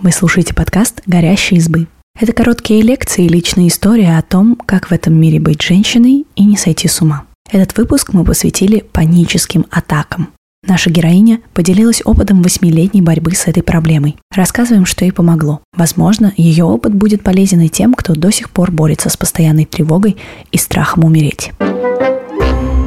Вы слушаете подкаст «Горящие избы». Это короткие лекции и личные истории о том, как в этом мире быть женщиной и не сойти с ума. Этот выпуск мы посвятили паническим атакам. Наша героиня поделилась опытом восьмилетней борьбы с этой проблемой. Рассказываем, что ей помогло. Возможно, ее опыт будет полезен и тем, кто до сих пор борется с постоянной тревогой и страхом умереть.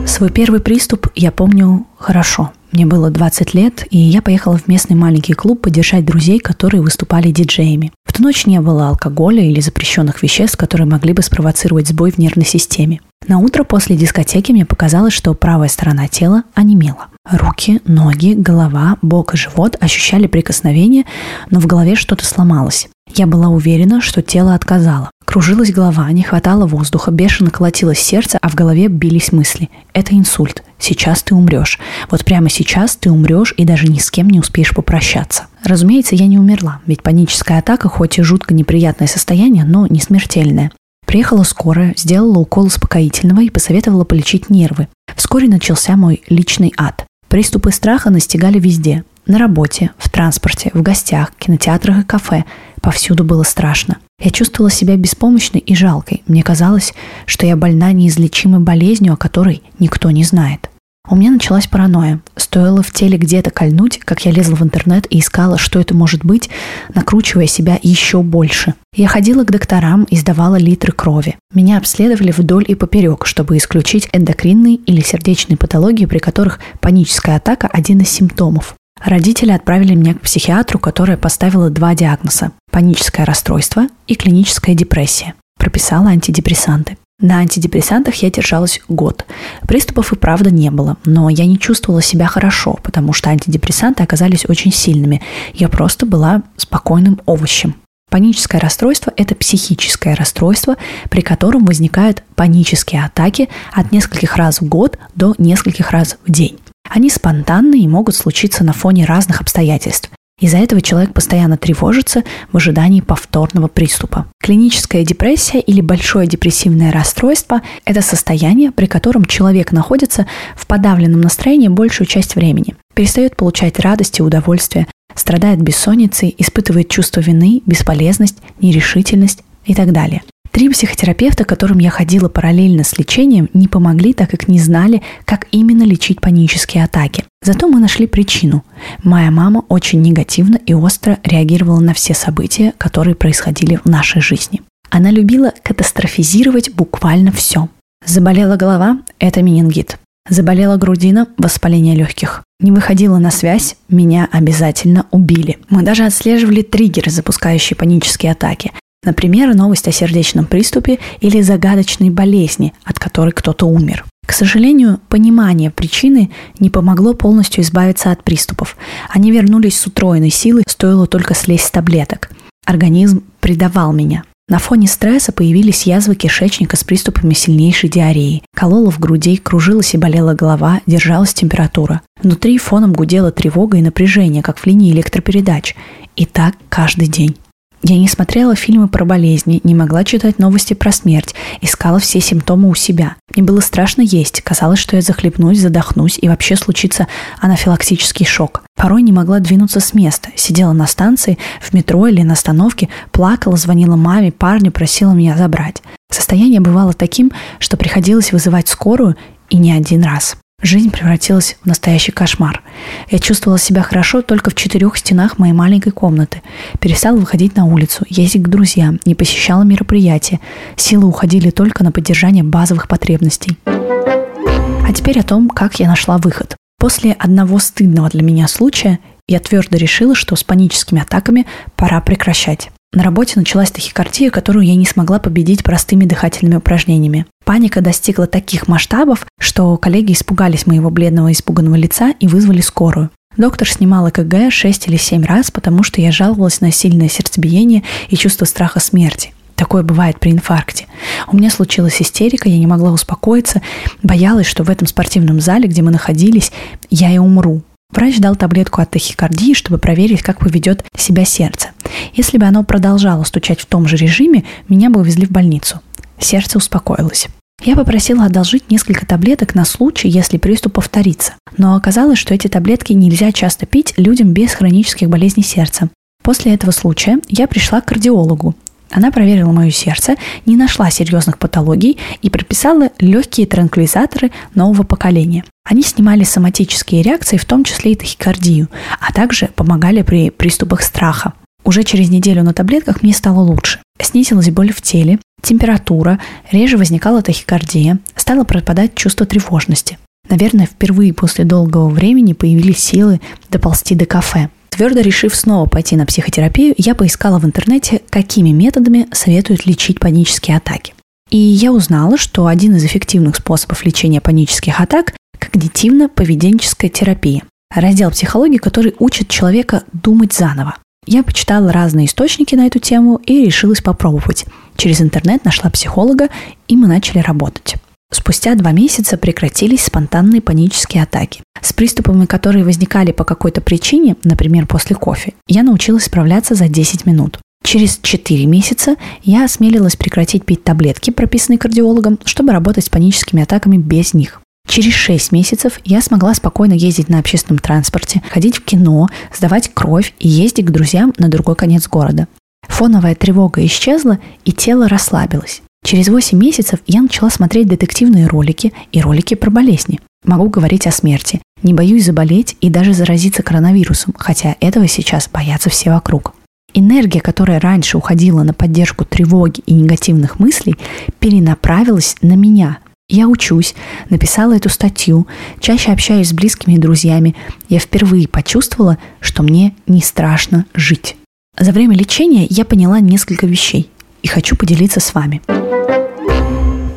Свой первый приступ я помню хорошо. Мне было 20 лет, и я поехала в местный маленький клуб поддержать друзей, которые выступали диджеями. В ту ночь не было алкоголя или запрещенных веществ, которые могли бы спровоцировать сбой в нервной системе. На утро после дискотеки мне показалось, что правая сторона тела онемела. Руки, ноги, голова, бок и живот ощущали прикосновение, но в голове что-то сломалось. Я была уверена, что тело отказало. Кружилась голова, не хватало воздуха, бешено колотилось сердце, а в голове бились мысли. Это инсульт. Сейчас ты умрешь. Вот прямо сейчас ты умрешь и даже ни с кем не успеешь попрощаться. Разумеется, я не умерла, ведь паническая атака хоть и жутко неприятное состояние, но не смертельное. Приехала скорая, сделала укол успокоительного и посоветовала полечить нервы. Вскоре начался мой личный ад. Приступы страха настигали везде. На работе, в транспорте, в гостях, кинотеатрах и кафе. Повсюду было страшно. Я чувствовала себя беспомощной и жалкой. Мне казалось, что я больна неизлечимой болезнью, о которой никто не знает. У меня началась паранойя. Стоило в теле где-то кольнуть, как я лезла в интернет и искала, что это может быть, накручивая себя еще больше. Я ходила к докторам и сдавала литры крови. Меня обследовали вдоль и поперек, чтобы исключить эндокринные или сердечные патологии, при которых паническая атака – один из симптомов. Родители отправили меня к психиатру, которая поставила два диагноза – паническое расстройство и клиническая депрессия. Прописала антидепрессанты. На антидепрессантах я держалась год. Приступов и правда не было, но я не чувствовала себя хорошо, потому что антидепрессанты оказались очень сильными. Я просто была спокойным овощем. Паническое расстройство – это психическое расстройство, при котором возникают панические атаки от нескольких раз в год до нескольких раз в день. Они спонтанны и могут случиться на фоне разных обстоятельств. Из-за этого человек постоянно тревожится в ожидании повторного приступа. Клиническая депрессия или большое депрессивное расстройство – это состояние, при котором человек находится в подавленном настроении большую часть времени, перестает получать радость и удовольствие, страдает бессонницей, испытывает чувство вины, бесполезность, нерешительность и так далее. Три психотерапевта, к которым я ходила параллельно с лечением, не помогли, так как не знали, как именно лечить панические атаки. Зато мы нашли причину. Моя мама очень негативно и остро реагировала на все события, которые происходили в нашей жизни. Она любила катастрофизировать буквально все. Заболела голова – это менингит. Заболела грудина – воспаление легких. Не выходила на связь, меня обязательно убили. Мы даже отслеживали триггеры, запускающие панические атаки. Например, новость о сердечном приступе или загадочной болезни, от которой кто-то умер. К сожалению, понимание причины не помогло полностью избавиться от приступов. Они вернулись с утроенной силой, стоило только слезть с таблеток. Организм предавал меня. На фоне стресса появились язвы кишечника с приступами сильнейшей диареи. Колола в груди, кружилась и болела голова, держалась температура. Внутри фоном гудела тревога и напряжение, как в линии электропередач. И так каждый день. Я не смотрела фильмы про болезни, не могла читать новости про смерть, искала все симптомы у себя. Мне было страшно есть, казалось, что я захлебнусь, задохнусь и вообще случится анафилаксический шок. Порой не могла двинуться с места, сидела на станции, в метро или на остановке, плакала, звонила маме, парню, просила меня забрать. Состояние бывало таким, что приходилось вызывать скорую и не один раз. Жизнь превратилась в настоящий кошмар. Я чувствовала себя хорошо только в четырех стенах моей маленькой комнаты. Перестала выходить на улицу, ездить к друзьям, не посещала мероприятия. Силы уходили только на поддержание базовых потребностей. А теперь о том, как я нашла выход. После одного стыдного для меня случая я твердо решила, что с паническими атаками пора прекращать. На работе началась тахикардия, которую я не смогла победить простыми дыхательными упражнениями. Паника достигла таких масштабов, что коллеги испугались моего бледного испуганного лица и вызвали скорую. Доктор снимал ЭКГ 6 или 7 раз, потому что я жаловалась на сильное сердцебиение и чувство страха смерти. Такое бывает при инфаркте. У меня случилась истерика, я не могла успокоиться, боялась, что в этом спортивном зале, где мы находились, я и умру. Врач дал таблетку от тахикардии, чтобы проверить, как поведет себя сердце. Если бы оно продолжало стучать в том же режиме, меня бы увезли в больницу. Сердце успокоилось. Я попросила одолжить несколько таблеток на случай, если приступ повторится. Но оказалось, что эти таблетки нельзя часто пить людям без хронических болезней сердца. После этого случая я пришла к кардиологу. Она проверила мое сердце, не нашла серьезных патологий и прописала легкие транквилизаторы нового поколения. Они снимали соматические реакции, в том числе и тахикардию, а также помогали при приступах страха. Уже через неделю на таблетках мне стало лучше. Снизилась боль в теле, температура, реже возникала тахикардия, стало пропадать чувство тревожности. Наверное, впервые после долгого времени появились силы доползти до кафе. Твердо решив снова пойти на психотерапию, я поискала в интернете, какими методами советуют лечить панические атаки. И я узнала, что один из эффективных способов лечения панических атак – когнитивно-поведенческая терапия. Раздел психологии, который учит человека думать заново. Я почитала разные источники на эту тему и решилась попробовать. Через интернет нашла психолога, и мы начали работать. Спустя два месяца прекратились спонтанные панические атаки. С приступами, которые возникали по какой-то причине, например, после кофе, я научилась справляться за 10 минут. Через 4 месяца я осмелилась прекратить пить таблетки, прописанные кардиологом, чтобы работать с паническими атаками без них. Через 6 месяцев я смогла спокойно ездить на общественном транспорте, ходить в кино, сдавать кровь и ездить к друзьям на другой конец города. Фоновая тревога исчезла, и тело расслабилось. Через 8 месяцев я начала смотреть детективные ролики и ролики про болезни. Могу говорить о смерти. Не боюсь заболеть и даже заразиться коронавирусом, хотя этого сейчас боятся все вокруг. Энергия, которая раньше уходила на поддержку тревоги и негативных мыслей, перенаправилась на меня. Я учусь, написала эту статью, чаще общаюсь с близкими и друзьями. Я впервые почувствовала, что мне не страшно жить. За время лечения я поняла несколько вещей и хочу поделиться с вами.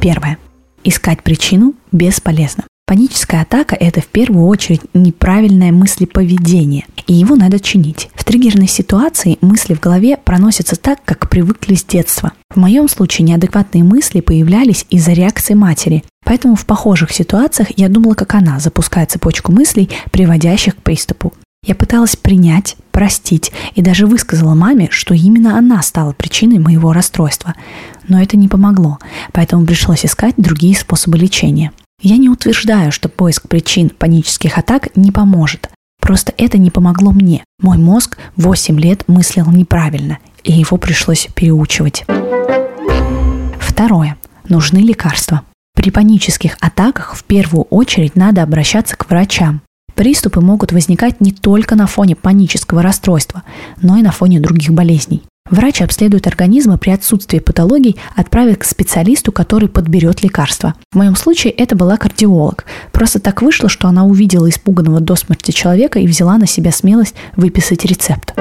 Первое. Искать причину бесполезно. Паническая атака – это в первую очередь неправильное мыслеповедение, и его надо чинить. В триггерной ситуации мысли в голове проносятся так, как привыкли с детства. В моем случае неадекватные мысли появлялись из-за реакции матери, поэтому в похожих ситуациях я думала, как она, запуская цепочку мыслей, приводящих к приступу. Я пыталась принять, простить и даже высказала маме, что именно она стала причиной моего расстройства. Но это не помогло, поэтому пришлось искать другие способы лечения. Я не утверждаю, что поиск причин панических атак не поможет. Просто это не помогло мне. Мой мозг 8 лет мыслил неправильно, и его пришлось переучивать. Второе. Нужны лекарства. При панических атаках в первую очередь надо обращаться к врачам. Приступы могут возникать не только на фоне панического расстройства, но и на фоне других болезней. Врач обследует организм и при отсутствии патологий отправит к специалисту, который подберет лекарства. В моем случае это была кардиолог. Просто так вышло, что она увидела испуганного до смерти человека и взяла на себя смелость выписать рецепт.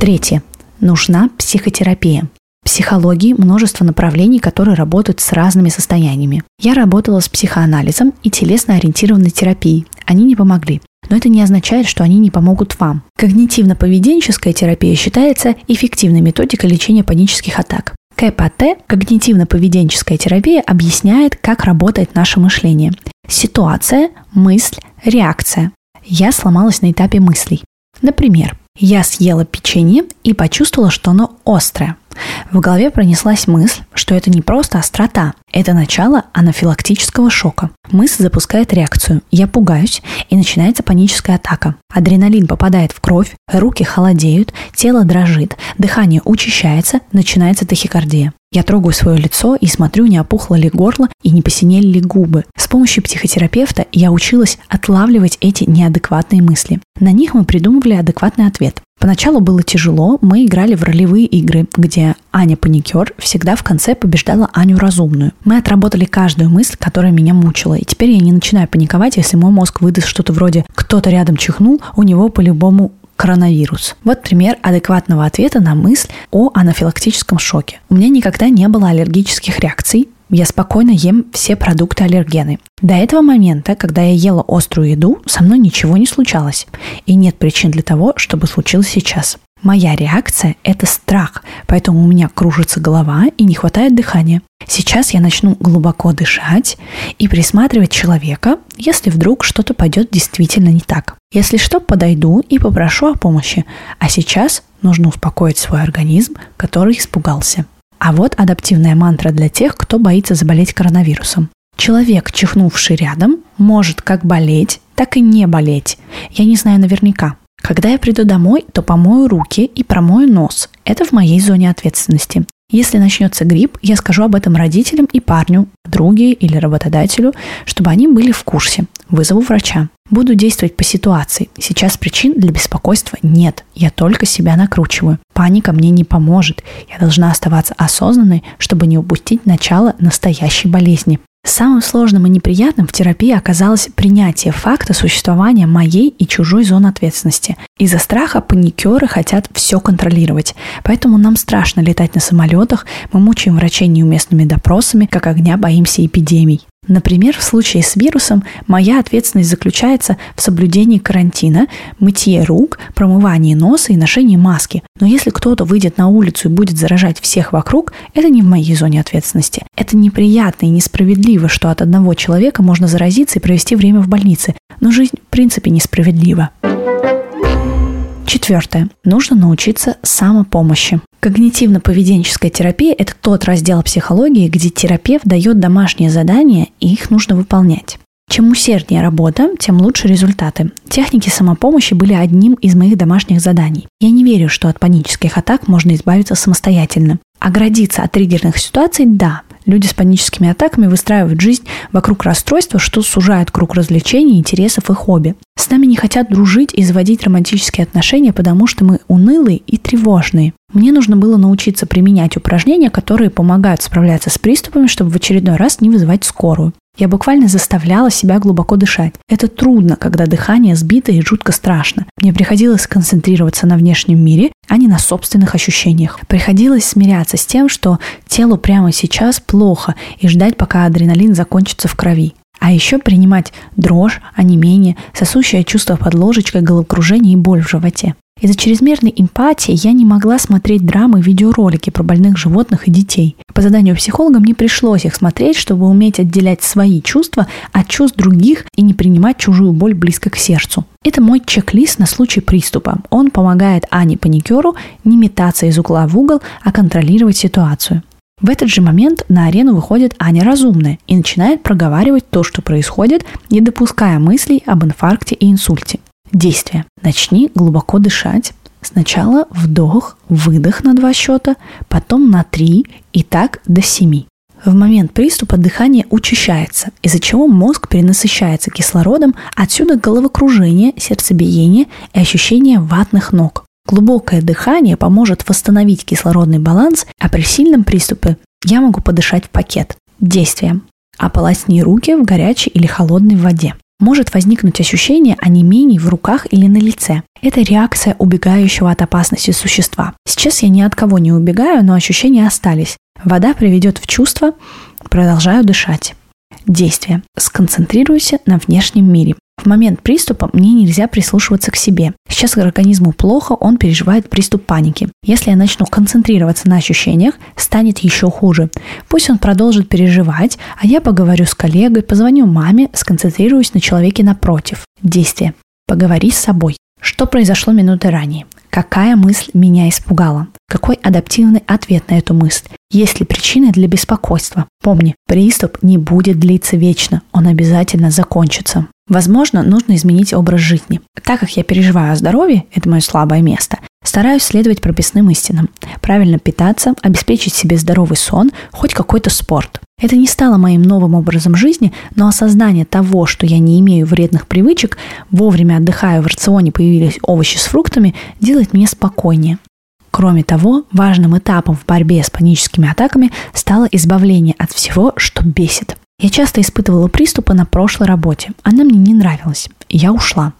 Третье. Нужна психотерапия. В психологии множество направлений, которые работают с разными состояниями. Я работала с психоанализом и телесно-ориентированной терапией. Они не помогли. Но это не означает, что они не помогут вам. Когнитивно-поведенческая терапия считается эффективной методикой лечения панических атак. КПТ, когнитивно-поведенческая терапия, объясняет, как работает наше мышление. Ситуация, мысль, реакция. Я сломалась на этапе мыслей. Например, я съела печенье и почувствовала, что оно острое. В голове пронеслась мысль, что это не просто острота, это начало анафилактического шока. Мысль запускает реакцию. Я пугаюсь, и начинается паническая атака. Адреналин попадает в кровь, руки холодеют, тело дрожит, дыхание учащается, начинается тахикардия. Я трогаю свое лицо и смотрю, не опухло ли горло и не посинели ли губы. С помощью психотерапевта я училась отлавливать эти неадекватные мысли. На них мы придумывали адекватный ответ. Поначалу было тяжело, мы играли в ролевые игры, где Аня Паникер всегда в конце побеждала Аню Разумную. Мы отработали каждую мысль, которая меня мучила, и теперь я не начинаю паниковать, если мой мозг выдаст что-то вроде «кто-то рядом чихнул, у него по-любому коронавирус. Вот пример адекватного ответа на мысль о анафилактическом шоке. У меня никогда не было аллергических реакций, я спокойно ем все продукты аллергены. До этого момента, когда я ела острую еду, со мной ничего не случалось. И нет причин для того, чтобы случилось сейчас. Моя реакция – это страх, поэтому у меня кружится голова и не хватает дыхания. Сейчас я начну глубоко дышать и присматривать человека, если вдруг что-то пойдет действительно не так. Если что, подойду и попрошу о помощи. А сейчас нужно успокоить свой организм, который испугался. А вот адаптивная мантра для тех, кто боится заболеть коронавирусом. Человек, чихнувший рядом, может как болеть, так и не болеть. Я не знаю наверняка. Когда я приду домой, то помою руки и промою нос. Это в моей зоне ответственности. Если начнется грипп, я скажу об этом родителям и парню, друге или работодателю, чтобы они были в курсе. Вызову врача. Буду действовать по ситуации. Сейчас причин для беспокойства нет. Я только себя накручиваю. Паника мне не поможет. Я должна оставаться осознанной, чтобы не упустить начало настоящей болезни. Самым сложным и неприятным в терапии оказалось принятие факта существования моей и чужой зоны ответственности. Из-за страха паникеры хотят все контролировать, поэтому нам страшно летать на самолетах, мы мучаем врачей неуместными допросами, как огня боимся эпидемий. Например, в случае с вирусом моя ответственность заключается в соблюдении карантина, мытье рук, промывании носа и ношении маски. Но если кто-то выйдет на улицу и будет заражать всех вокруг, это не в моей зоне ответственности. Это неприятно и несправедливо, что от одного человека можно заразиться и провести время в больнице. Но жизнь в принципе несправедлива. Четвертое. Нужно научиться самопомощи. Когнитивно-поведенческая терапия – это тот раздел психологии, где терапевт дает домашние задания, и их нужно выполнять. Чем усерднее работа, тем лучше результаты. Техники самопомощи были одним из моих домашних заданий. Я не верю, что от панических атак можно избавиться самостоятельно. Оградиться от триггерных ситуаций – да. Люди с паническими атаками выстраивают жизнь вокруг расстройства, что сужает круг развлечений, интересов и хобби. С нами не хотят дружить и заводить романтические отношения, потому что мы унылые и тревожные. Мне нужно было научиться применять упражнения, которые помогают справляться с приступами, чтобы в очередной раз не вызывать скорую. Я буквально заставляла себя глубоко дышать. Это трудно, когда дыхание сбито и жутко страшно. Мне приходилось концентрироваться на внешнем мире, а не на собственных ощущениях. Приходилось смиряться с тем, что телу прямо сейчас плохо, и ждать, пока адреналин закончится в крови. А еще принимать дрожь, онемение, сосущее чувство под ложечкой, головокружение и боль в животе. Из-за чрезмерной эмпатии я не могла смотреть драмы и видеоролики про больных животных и детей. По заданию психолога мне пришлось их смотреть, чтобы уметь отделять свои чувства от чувств других и не принимать чужую боль близко к сердцу. Это мой чек-лист на случай приступа. Он помогает Ане Паникеру не метаться из угла в угол, а контролировать ситуацию. В этот же момент на арену выходит Аня Разумная и начинает проговаривать то, что происходит, не допуская мыслей об инфаркте и инсульте. Действие. Начни глубоко дышать. Сначала вдох, выдох на два счета, потом на три и так до семи. В момент приступа дыхание учащается, из-за чего мозг перенасыщается кислородом, отсюда головокружение, сердцебиение и ощущение ватных ног. Глубокое дыхание поможет восстановить кислородный баланс, а при сильном приступе я могу подышать в пакет. Действие. Ополосни руки в горячей или холодной воде может возникнуть ощущение онемений в руках или на лице. Это реакция убегающего от опасности существа. Сейчас я ни от кого не убегаю, но ощущения остались. Вода приведет в чувство, продолжаю дышать. Действие. Сконцентрируйся на внешнем мире. В момент приступа мне нельзя прислушиваться к себе. Сейчас организму плохо, он переживает приступ паники. Если я начну концентрироваться на ощущениях, станет еще хуже. Пусть он продолжит переживать, а я поговорю с коллегой, позвоню маме, сконцентрируюсь на человеке напротив. Действие. Поговори с собой. Что произошло минуты ранее? Какая мысль меня испугала? Какой адаптивный ответ на эту мысль? Есть ли причины для беспокойства? Помни, приступ не будет длиться вечно, он обязательно закончится. Возможно, нужно изменить образ жизни. Так как я переживаю о здоровье, это мое слабое место, стараюсь следовать прописным истинам. Правильно питаться, обеспечить себе здоровый сон, хоть какой-то спорт. Это не стало моим новым образом жизни, но осознание того, что я не имею вредных привычек, вовремя отдыхаю, в рационе появились овощи с фруктами, делает меня спокойнее. Кроме того, важным этапом в борьбе с паническими атаками стало избавление от всего, что бесит. Я часто испытывала приступы на прошлой работе. Она мне не нравилась. Я ушла.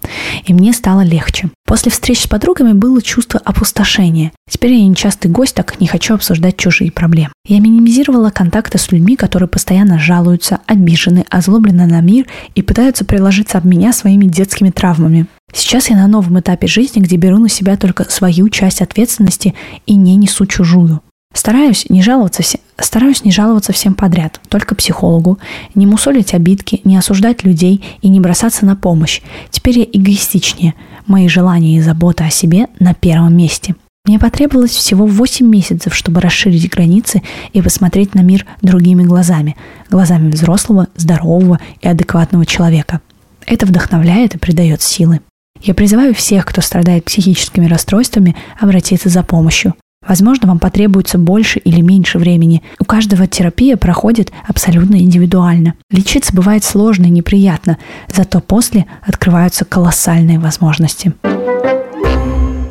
И мне стало легче. После встреч с подругами было чувство опустошения. Теперь я нечастый гость, так не хочу обсуждать чужие проблемы. Я минимизировала контакты с людьми, которые постоянно жалуются, обижены, озлоблены на мир и пытаются приложиться об меня своими детскими травмами. Сейчас я на новом этапе жизни, где беру на себя только свою часть ответственности и не несу чужую. Стараюсь не жаловаться стараюсь не жаловаться всем подряд, только психологу, не мусолить обидки, не осуждать людей и не бросаться на помощь. Теперь я эгоистичнее. Мои желания и забота о себе на первом месте. Мне потребовалось всего 8 месяцев, чтобы расширить границы и посмотреть на мир другими глазами, глазами взрослого, здорового и адекватного человека. Это вдохновляет и придает силы. Я призываю всех, кто страдает психическими расстройствами, обратиться за помощью. Возможно, вам потребуется больше или меньше времени. У каждого терапия проходит абсолютно индивидуально. Лечиться бывает сложно и неприятно, зато после открываются колоссальные возможности.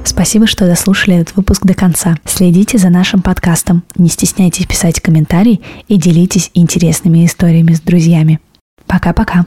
Спасибо, что дослушали этот выпуск до конца. Следите за нашим подкастом, не стесняйтесь писать комментарии и делитесь интересными историями с друзьями. Пока-пока.